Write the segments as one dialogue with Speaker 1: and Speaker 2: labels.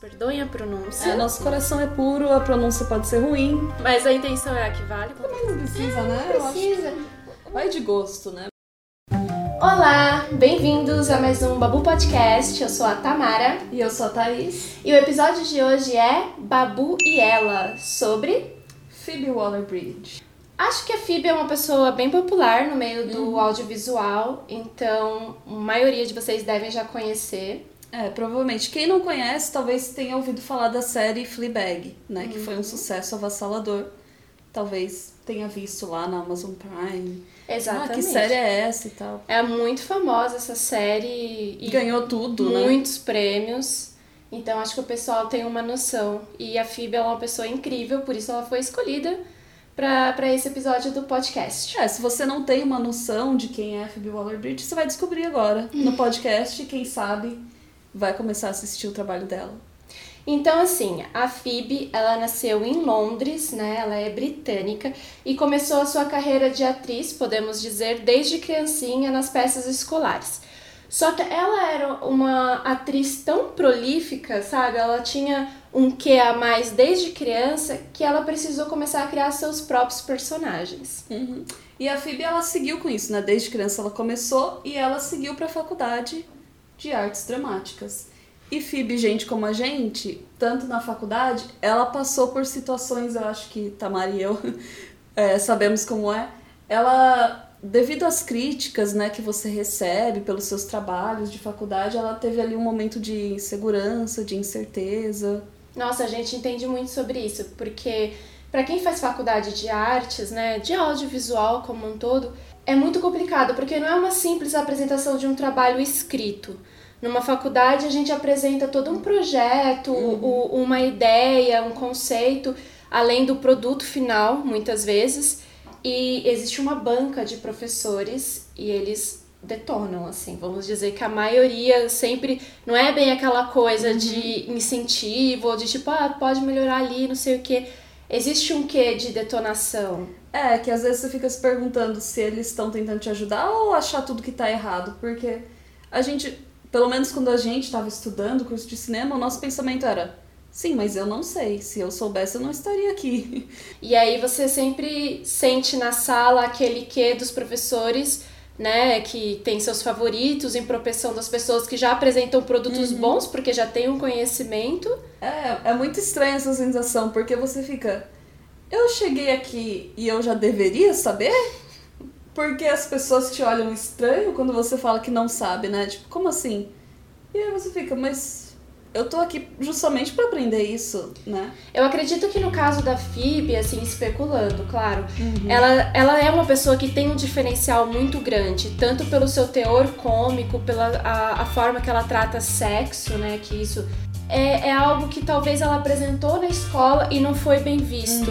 Speaker 1: Perdoem a pronúncia.
Speaker 2: É, nosso coração é puro, a pronúncia pode ser ruim.
Speaker 1: Mas a intenção é a que vale.
Speaker 2: Também não precisa, né? Eu acho
Speaker 1: Precisa.
Speaker 2: que vai de gosto, né?
Speaker 1: Olá, bem-vindos a mais um Babu Podcast. Eu sou a Tamara
Speaker 2: E eu sou a Thaís.
Speaker 1: e o episódio de hoje é Babu e Ela sobre.
Speaker 2: Phoebe Waller-Bridge.
Speaker 1: Acho que a Phoebe é uma pessoa bem popular no meio do audiovisual, então a maioria de vocês devem já conhecer.
Speaker 2: É, provavelmente. Quem não conhece, talvez tenha ouvido falar da série Fleabag, né? Que foi um sucesso avassalador. Talvez tenha visto lá na Amazon Prime.
Speaker 1: Exatamente.
Speaker 2: Ah, que série é essa e tal.
Speaker 1: É muito famosa essa série e
Speaker 2: Ganhou tudo, né?
Speaker 1: muitos prêmios. Então acho que o pessoal tem uma noção. E a Phoebe é uma pessoa incrível, por isso ela foi escolhida para esse episódio do podcast.
Speaker 2: É, se você não tem uma noção de quem é a Phoebe Waller-Bridge, você vai descobrir agora no podcast. Quem sabe vai começar a assistir o trabalho dela.
Speaker 1: Então, assim, a Phoebe, ela nasceu em Londres, né? Ela é britânica e começou a sua carreira de atriz, podemos dizer, desde criancinha nas peças escolares. Só que ela era uma atriz tão prolífica, sabe? Ela tinha um quê a mais desde criança que ela precisou começar a criar seus próprios personagens.
Speaker 2: Uhum. E a Phoebe, ela seguiu com isso, né? Desde criança ela começou e ela seguiu pra faculdade de artes dramáticas. E Phoebe, gente como a gente, tanto na faculdade, ela passou por situações, eu acho que Tamara e eu é, sabemos como é. Ela, devido às críticas né, que você recebe pelos seus trabalhos de faculdade, ela teve ali um momento de insegurança, de incerteza.
Speaker 1: Nossa, a gente entende muito sobre isso, porque para quem faz faculdade de artes, né, de audiovisual como um todo, é muito complicado, porque não é uma simples apresentação de um trabalho escrito. Numa faculdade a gente apresenta todo um projeto, o- uma ideia, um conceito, além do produto final, muitas vezes, e existe uma banca de professores e eles detonam, assim, vamos dizer que a maioria sempre não é bem aquela coisa de incentivo, ou de tipo, ah, pode melhorar ali, não sei o quê. Existe um quê de detonação.
Speaker 2: É, que às vezes você fica se perguntando se eles estão tentando te ajudar ou achar tudo que tá errado, porque a gente, pelo menos quando a gente estava estudando o curso de cinema, o nosso pensamento era: sim, mas eu não sei, se eu soubesse eu não estaria aqui.
Speaker 1: E aí você sempre sente na sala aquele quê dos professores, né, que tem seus favoritos em propensão das pessoas que já apresentam produtos bons porque já têm um conhecimento.
Speaker 2: É, é muito estranha essa sensação, porque você fica: eu cheguei aqui e eu já deveria saber? Porque as pessoas te olham estranho quando você fala que não sabe, né? Tipo, como assim? E aí você fica, mas eu tô aqui justamente pra aprender isso, né?
Speaker 1: Eu acredito que no caso da Phoebe, assim, especulando, claro, ela, ela é uma pessoa que tem um diferencial muito grande, tanto pelo seu teor cômico, pela a, a forma que ela trata sexo, né? Que isso é, é algo que talvez ela apresentou na escola e não foi bem visto.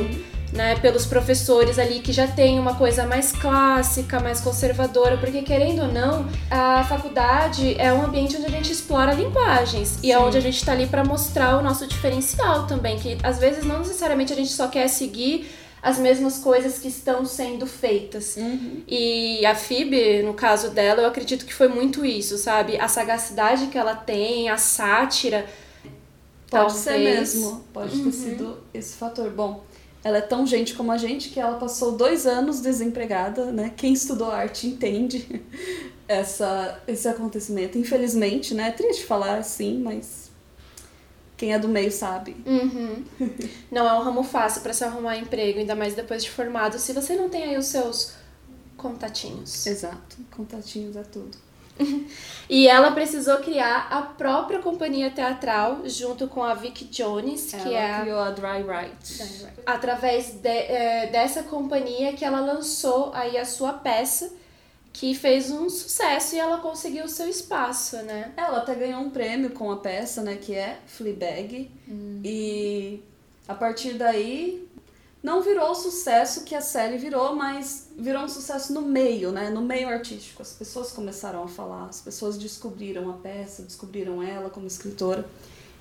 Speaker 1: Né, pelos professores ali que já tem uma coisa mais clássica, mais conservadora, porque querendo ou não, a faculdade é um ambiente onde a gente explora linguagens e é
Speaker 2: Sim.
Speaker 1: onde a gente tá ali para mostrar o nosso diferencial também, que às vezes não necessariamente a gente só quer seguir as mesmas coisas que estão sendo feitas. E a Phoebe, no caso dela, eu acredito que foi muito isso, sabe? A sagacidade que ela tem, a sátira.
Speaker 2: Pode ser
Speaker 1: talvez.
Speaker 2: mesmo, pode ter sido esse fator. Bom, ela é tão gente como a gente que ela passou dois anos desempregada, né? Quem estudou arte entende essa, esse acontecimento. Infelizmente, né? É triste falar assim, mas quem é do meio sabe.
Speaker 1: Uhum. Não é um ramo fácil para se arrumar emprego, ainda mais depois de formado, se você não tem aí os seus contatinhos.
Speaker 2: Exato, contatinhos é tudo.
Speaker 1: E ela precisou criar a própria companhia teatral junto com a Vic Jones, que
Speaker 2: ela
Speaker 1: é a
Speaker 2: criou a Dry Right.
Speaker 1: através de- é, dessa companhia que ela lançou aí a sua peça, que fez um sucesso e ela conseguiu o seu espaço, né?
Speaker 2: Ela até ganhou um prêmio com a peça, né? Que é Fleabag. E a partir daí não virou o sucesso que a série virou, mas virou um sucesso no meio, né? No meio artístico. As pessoas começaram a falar, as pessoas descobriram a peça, descobriram ela como escritora.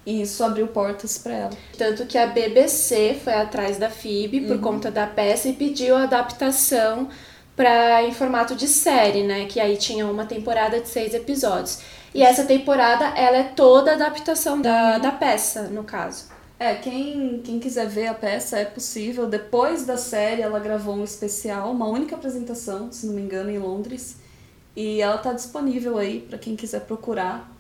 Speaker 2: E isso abriu portas para ela.
Speaker 1: Tanto que a BBC foi atrás da Phoebe por conta da peça e pediu a adaptação para em formato de série, né? Que aí tinha uma temporada de seis episódios. E essa temporada, ela é toda adaptação da, da peça, no caso.
Speaker 2: É, quem, quem quiser ver a peça é possível. Depois da série, ela gravou um especial, uma única apresentação, se não me engano, em Londres. E ela tá disponível aí para quem quiser procurar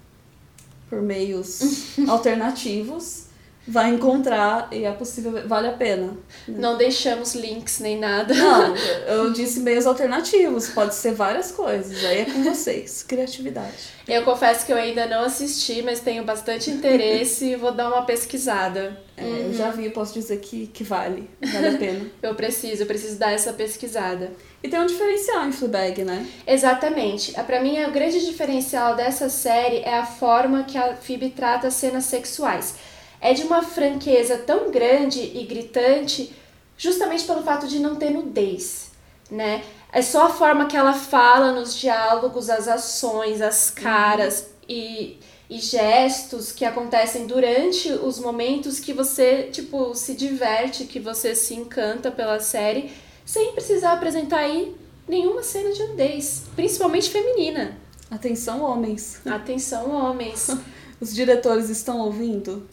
Speaker 2: por meios alternativos vai encontrar e é possível, vale a pena.
Speaker 1: Né? Não deixamos links nem nada.
Speaker 2: Não, eu disse meios alternativos, pode ser várias coisas, aí é com vocês, criatividade.
Speaker 1: Eu confesso que eu ainda não assisti, mas tenho bastante interesse e vou dar uma pesquisada.
Speaker 2: É, uhum. Eu já vi, posso dizer que, que vale, vale a pena.
Speaker 1: eu preciso, eu preciso dar essa pesquisada.
Speaker 2: E tem um diferencial em Fleabag, né?
Speaker 1: Exatamente. Para mim, o grande diferencial dessa série é a forma que a Phoebe trata cenas sexuais é de uma franqueza tão grande e gritante, justamente pelo fato de não ter nudez, né? É só a forma que ela fala nos diálogos, as ações, as caras e, e gestos que acontecem durante os momentos que você, tipo, se diverte, que você se encanta pela série, sem precisar apresentar aí nenhuma cena de nudez, principalmente feminina.
Speaker 2: Atenção, homens.
Speaker 1: Atenção, homens.
Speaker 2: Os diretores estão ouvindo?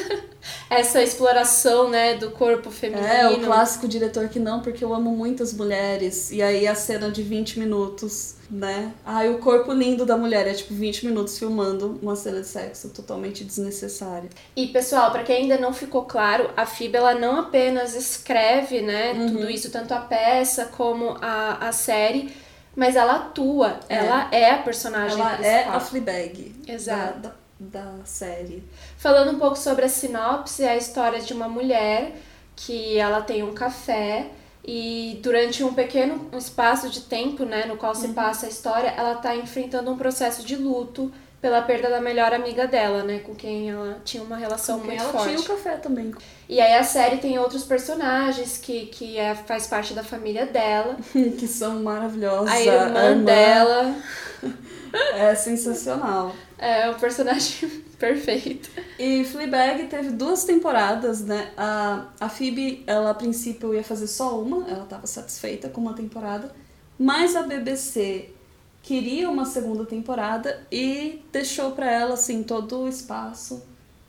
Speaker 1: Essa exploração, né, do corpo feminino.
Speaker 2: É, o clássico diretor que não, porque eu amo muitas mulheres. E aí a cena de 20 minutos, né? Ai, o corpo lindo da mulher é tipo 20 minutos filmando uma cena de sexo totalmente desnecessária.
Speaker 1: E pessoal, para quem ainda não ficou claro, a FIB ela não apenas escreve, né, uhum. tudo isso, tanto a peça como a, a série, mas ela atua, é. ela é a personagem
Speaker 2: ela
Speaker 1: principal.
Speaker 2: é a Fleabag.
Speaker 1: Exato.
Speaker 2: Da, da série.
Speaker 1: Falando um pouco sobre a sinopse, é a história de uma mulher que ela tem um café e durante um pequeno espaço de tempo, né, no qual se uhum. passa a história, ela está enfrentando um processo de luto pela perda da melhor amiga dela, né, com quem ela tinha uma relação com muito
Speaker 2: ela
Speaker 1: forte.
Speaker 2: tinha o café também.
Speaker 1: E aí a série tem outros personagens que, que é, faz parte da família dela.
Speaker 2: que são maravilhosos.
Speaker 1: A irmã, a irmã dela.
Speaker 2: é sensacional.
Speaker 1: É um personagem perfeito.
Speaker 2: E Fleabag teve duas temporadas, né? A, a Phoebe, ela a princípio ia fazer só uma, ela estava satisfeita com uma temporada, mas a BBC queria uma segunda temporada e deixou para ela assim todo o espaço.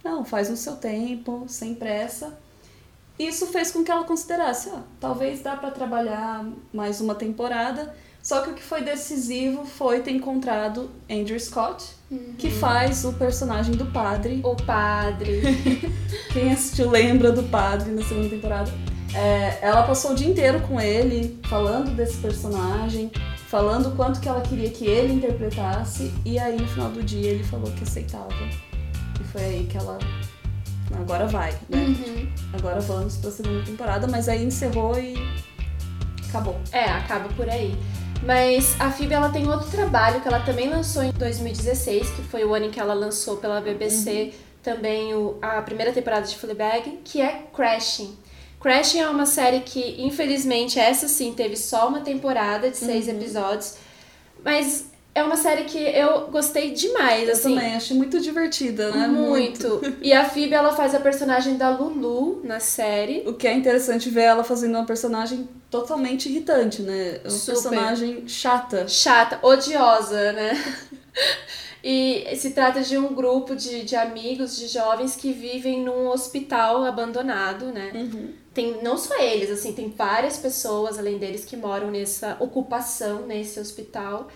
Speaker 2: Não, faz no seu tempo, sem pressa. Isso fez com que ela considerasse, ó, talvez dá para trabalhar mais uma temporada só que o que foi decisivo foi ter encontrado Andrew Scott, uhum. que faz o personagem do padre.
Speaker 1: O padre.
Speaker 2: Quem assistiu lembra do padre na segunda temporada. É, ela passou o dia inteiro com ele, falando desse personagem, falando o quanto que ela queria que ele interpretasse, e aí no final do dia ele falou que aceitava. E foi aí que ela. Agora vai, né? Uhum. Agora vamos pra segunda temporada, mas aí encerrou e acabou.
Speaker 1: É, acaba por aí. Mas a Phoebe ela tem outro trabalho que ela também lançou em 2016, que foi o ano em que ela lançou pela BBC uhum. também o, a primeira temporada de Fleabag, que é Crashing. Crashing é uma série que, infelizmente, essa sim teve só uma temporada de seis uhum. episódios, mas é uma série que eu gostei demais,
Speaker 2: eu
Speaker 1: assim.
Speaker 2: também, achei muito divertida, né?
Speaker 1: Muito. muito. E a Phoebe, ela faz a personagem da Lulu na série.
Speaker 2: O que é interessante ver ela fazendo uma personagem totalmente irritante, né? É uma Super. personagem chata.
Speaker 1: Chata, odiosa, né? E se trata de um grupo de, de amigos, de jovens que vivem num hospital abandonado, né? Uhum. Tem não só eles, assim, tem várias pessoas além deles que moram nessa ocupação nesse hospital.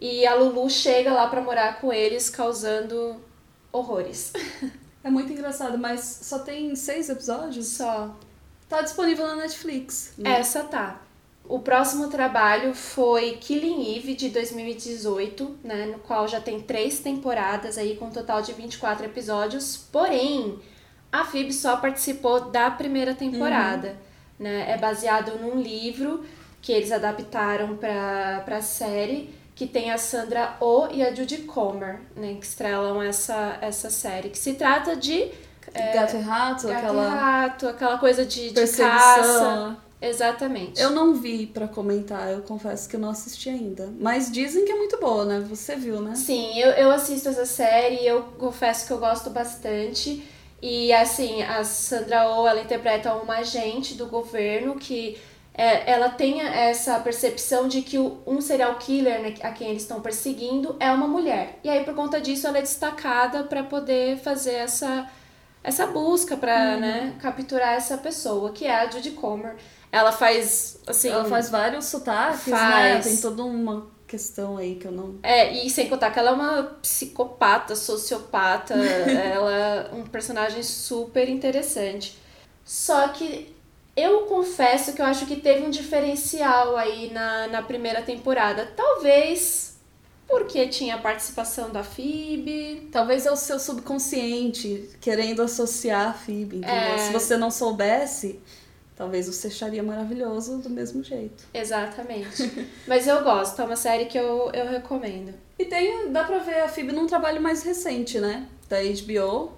Speaker 1: E a Lulu chega lá para morar com eles, causando horrores.
Speaker 2: É muito engraçado, mas só tem seis episódios?
Speaker 1: Só.
Speaker 2: Tá disponível na Netflix.
Speaker 1: Né? Essa tá. O próximo trabalho foi Killing Eve de 2018, né, no qual já tem três temporadas aí com um total de 24 episódios. Porém, a Phoebe só participou da primeira temporada, uhum. né? É baseado num livro que eles adaptaram para para série que tem a Sandra Oh e a Judy Comer, né, que estrelam essa, essa série, que se trata de...
Speaker 2: É, gato e rato,
Speaker 1: gato
Speaker 2: aquela...
Speaker 1: rato, aquela coisa de, de caça. Exatamente.
Speaker 2: Eu não vi para comentar, eu confesso que eu não assisti ainda. Mas dizem que é muito boa, né? Você viu, né?
Speaker 1: Sim, eu, eu assisto essa série e eu confesso que eu gosto bastante. E assim, a Sandra Oh, ela interpreta uma agente do governo que é, ela tenha essa percepção de que um serial killer né, a quem eles estão perseguindo é uma mulher. E aí, por conta disso, ela é destacada para poder fazer essa, essa busca para
Speaker 2: Uhum.
Speaker 1: né, capturar essa pessoa, que é a Judy Comer. Ela faz, assim...
Speaker 2: Ela faz vários sotaques, né?
Speaker 1: Faz.
Speaker 2: Tem toda uma questão aí que eu não.
Speaker 1: É, e sem contar que ela é uma psicopata, sociopata, ela é um personagem super interessante. Só que eu confesso que eu acho que teve um diferencial aí na, na primeira temporada. Talvez porque tinha a participação da Phoebe.
Speaker 2: Talvez é o seu subconsciente querendo associar a Phoebe, entendeu?
Speaker 1: É.
Speaker 2: Se você não soubesse, talvez você acharia maravilhoso do mesmo jeito.
Speaker 1: Exatamente. Mas eu gosto, é uma série que eu, eu recomendo.
Speaker 2: E tem, dá pra ver a Phoebe num trabalho mais recente, né? Da HBO,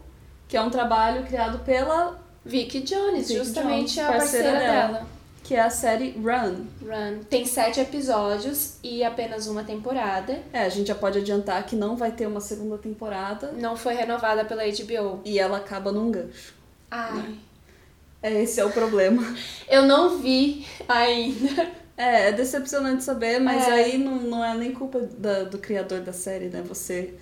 Speaker 2: que é um trabalho criado pela,
Speaker 1: Vicky Jones,
Speaker 2: Vicky
Speaker 1: justamente
Speaker 2: Jones,
Speaker 1: a parceira,
Speaker 2: parceira dela.
Speaker 1: dela.
Speaker 2: que é a série Run.
Speaker 1: Run. Tem sete episódios e apenas uma temporada.
Speaker 2: É, a gente já pode adiantar que não vai ter uma segunda temporada
Speaker 1: Não foi renovada pela HBO.
Speaker 2: e ela acaba num gancho.
Speaker 1: Ai.
Speaker 2: É, esse é o problema.
Speaker 1: Eu não vi ainda.
Speaker 2: É, é decepcionante saber, mas
Speaker 1: É.
Speaker 2: aí não, não é nem culpa da- do criador da série, né? Você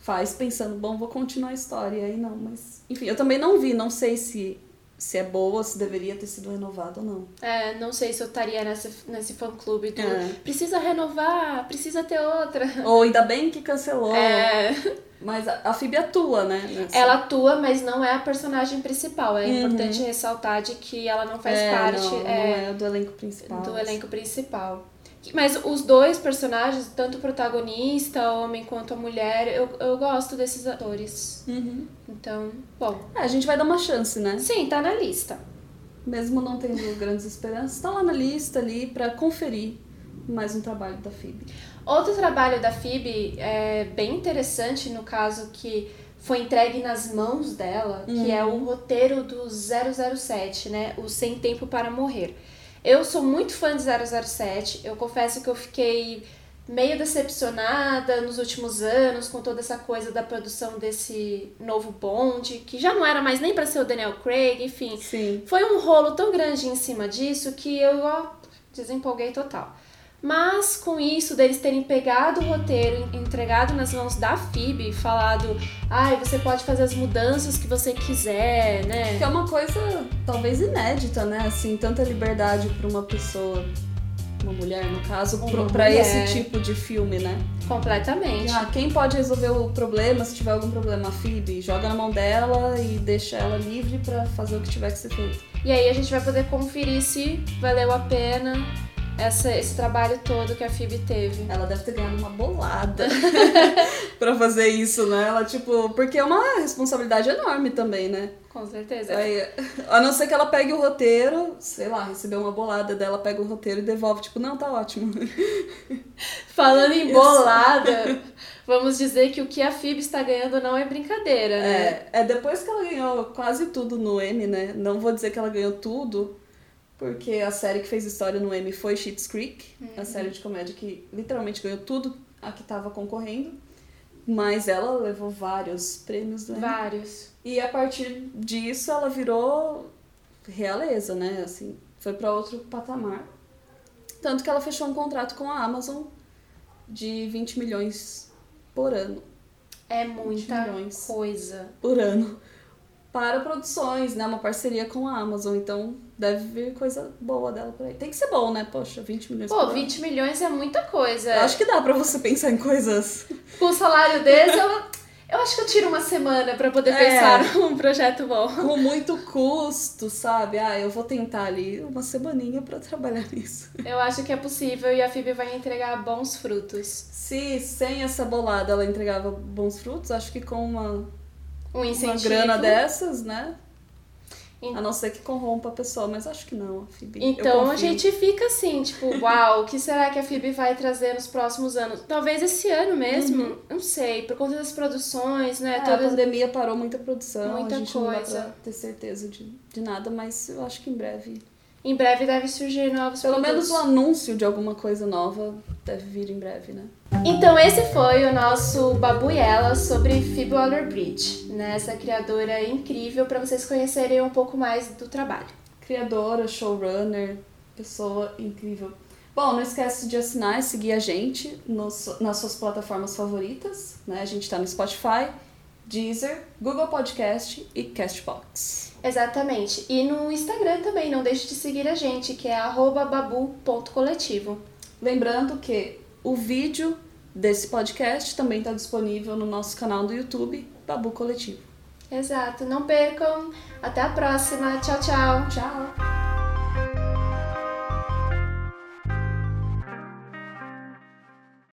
Speaker 2: faz pensando, bom, vou continuar a história, e aí não, mas... Enfim, eu também não vi, não sei se, se é boa, se deveria ter sido renovada ou não.
Speaker 1: É, não sei se eu estaria nessa, nesse fã-clube do
Speaker 2: É.
Speaker 1: precisa renovar, precisa ter outra.
Speaker 2: Ou ainda bem que cancelou,
Speaker 1: É,
Speaker 2: mas a, a Phoebe atua, né? nessa-
Speaker 1: ela atua, mas não é a personagem principal. É
Speaker 2: Uhum.
Speaker 1: importante ressaltar de que ela não faz
Speaker 2: É,
Speaker 1: parte
Speaker 2: não,
Speaker 1: é,
Speaker 2: não é do elenco principal.
Speaker 1: do elenco principal. Mas os dois personagens, tanto o protagonista, o homem quanto a mulher, eu, eu gosto desses atores.
Speaker 2: Uhum.
Speaker 1: Então, bom.
Speaker 2: É, a gente vai dar uma chance, né?
Speaker 1: Sim, tá na lista.
Speaker 2: Mesmo não tendo grandes esperanças, tá lá na lista ali pra conferir mais um trabalho da Phoebe.
Speaker 1: Outro trabalho da Phoebe é bem interessante, no caso que foi entregue nas mãos dela, que é o roteiro do 007, né? O Sem Tempo para Morrer. Eu sou muito fã de 007, eu confesso que eu fiquei meio decepcionada nos últimos anos com toda essa coisa da produção desse novo Bond, que já não era mais nem para ser o Daniel Craig, enfim.
Speaker 2: Sim.
Speaker 1: Foi um rolo tão grande em cima disso que eu ó, desempolguei total. Mas com isso, deles terem pegado o roteiro, en- entregado nas mãos da e falado, ai, você pode fazer as mudanças que você quiser, né?
Speaker 2: Que é uma coisa talvez inédita, né? Assim, tanta liberdade pra uma pessoa, uma mulher no caso,
Speaker 1: mulher.
Speaker 2: esse tipo de filme, né?
Speaker 1: Completamente.
Speaker 2: Ah, quem pode resolver o problema, se tiver algum problema, a Phoebe, joga na mão dela e deixa ela livre pra fazer o que tiver que ser feito.
Speaker 1: E aí a gente vai poder conferir se valeu a pena essa, esse trabalho todo que a Phoebe teve.
Speaker 2: Ela deve ter ganhado uma bolada pra fazer isso, né? Ela, tipo, porque é uma responsabilidade enorme também, né?
Speaker 1: Com certeza.
Speaker 2: Aí, a não ser que ela pegue o roteiro, sei lá, recebeu uma bolada dela, pega o roteiro e devolve, tipo, não, tá ótimo.
Speaker 1: Falando em bolada, vamos dizer que o que a Phoebe está ganhando não é brincadeira, né?
Speaker 2: É, é depois que ela ganhou quase tudo no Emmy, né? Não vou dizer que ela ganhou tudo, porque a série que fez história no Emmy foi Schitt's Creek, a série de comédia que literalmente ganhou tudo a que tava concorrendo. Mas ela levou vários prêmios do Emmy.
Speaker 1: Vários.
Speaker 2: E a partir disso ela virou realeza, né? Assim, foi pra outro patamar. Tanto que ela fechou um contrato com a Amazon de 20 milhões por ano.
Speaker 1: É muita coisa.
Speaker 2: Por ano. Para produções, né? Uma parceria com a Amazon. Então deve vir coisa boa dela por aí. Tem que ser bom, né? Poxa, 20 milhões
Speaker 1: Pô,
Speaker 2: ano.
Speaker 1: 20 milhões é muita coisa.
Speaker 2: Eu acho que dá pra você pensar em coisas.
Speaker 1: Com o salário desse, eu, eu acho que eu tiro uma semana pra poder
Speaker 2: É.
Speaker 1: pensar num projeto bom.
Speaker 2: com muito custo, sabe? Ah, eu vou tentar ali uma semaninha pra trabalhar nisso.
Speaker 1: Eu acho que é possível e a Phoebe vai entregar bons frutos.
Speaker 2: Se sem essa bolada ela entregava bons frutos, acho que com uma,
Speaker 1: Um
Speaker 2: uma
Speaker 1: incentivo.
Speaker 2: grana dessas, né? A não ser que corrompa a pessoa, mas acho que não, a Phoebe.
Speaker 1: Então a gente fica assim, tipo, uau, o que será que a Phoebe vai trazer nos próximos anos? Talvez esse ano mesmo, não sei, por conta das produções, né?
Speaker 2: É, a
Speaker 1: todas...
Speaker 2: pandemia parou muita produção,
Speaker 1: Muita
Speaker 2: a gente não dá
Speaker 1: coisa.
Speaker 2: pra ter certeza de, de nada, mas eu acho que em breve.
Speaker 1: Em breve deve surgir novos
Speaker 2: Pelo
Speaker 1: produtos.
Speaker 2: menos o anúncio de alguma coisa nova deve vir em breve, né?
Speaker 1: Então esse foi o nosso Babuiela sobre Phoebe Waller-Bridge, né? Essa criadora incrível para vocês conhecerem um pouco mais do trabalho.
Speaker 2: Criadora, showrunner, Pessoa incrível. Bom, não esquece de assinar e seguir a gente nos, nas suas plataformas favoritas. Né? A gente está no Spotify, Deezer, Google Podcast e Castbox.
Speaker 1: Exatamente. E no Instagram também, não deixe de seguir a gente, que é babu.coletivo.
Speaker 2: Lembrando que o vídeo desse podcast também está disponível no nosso canal do YouTube, Babu Coletivo.
Speaker 1: Exato. Não percam. Até a próxima. Tchau, tchau.
Speaker 2: Tchau.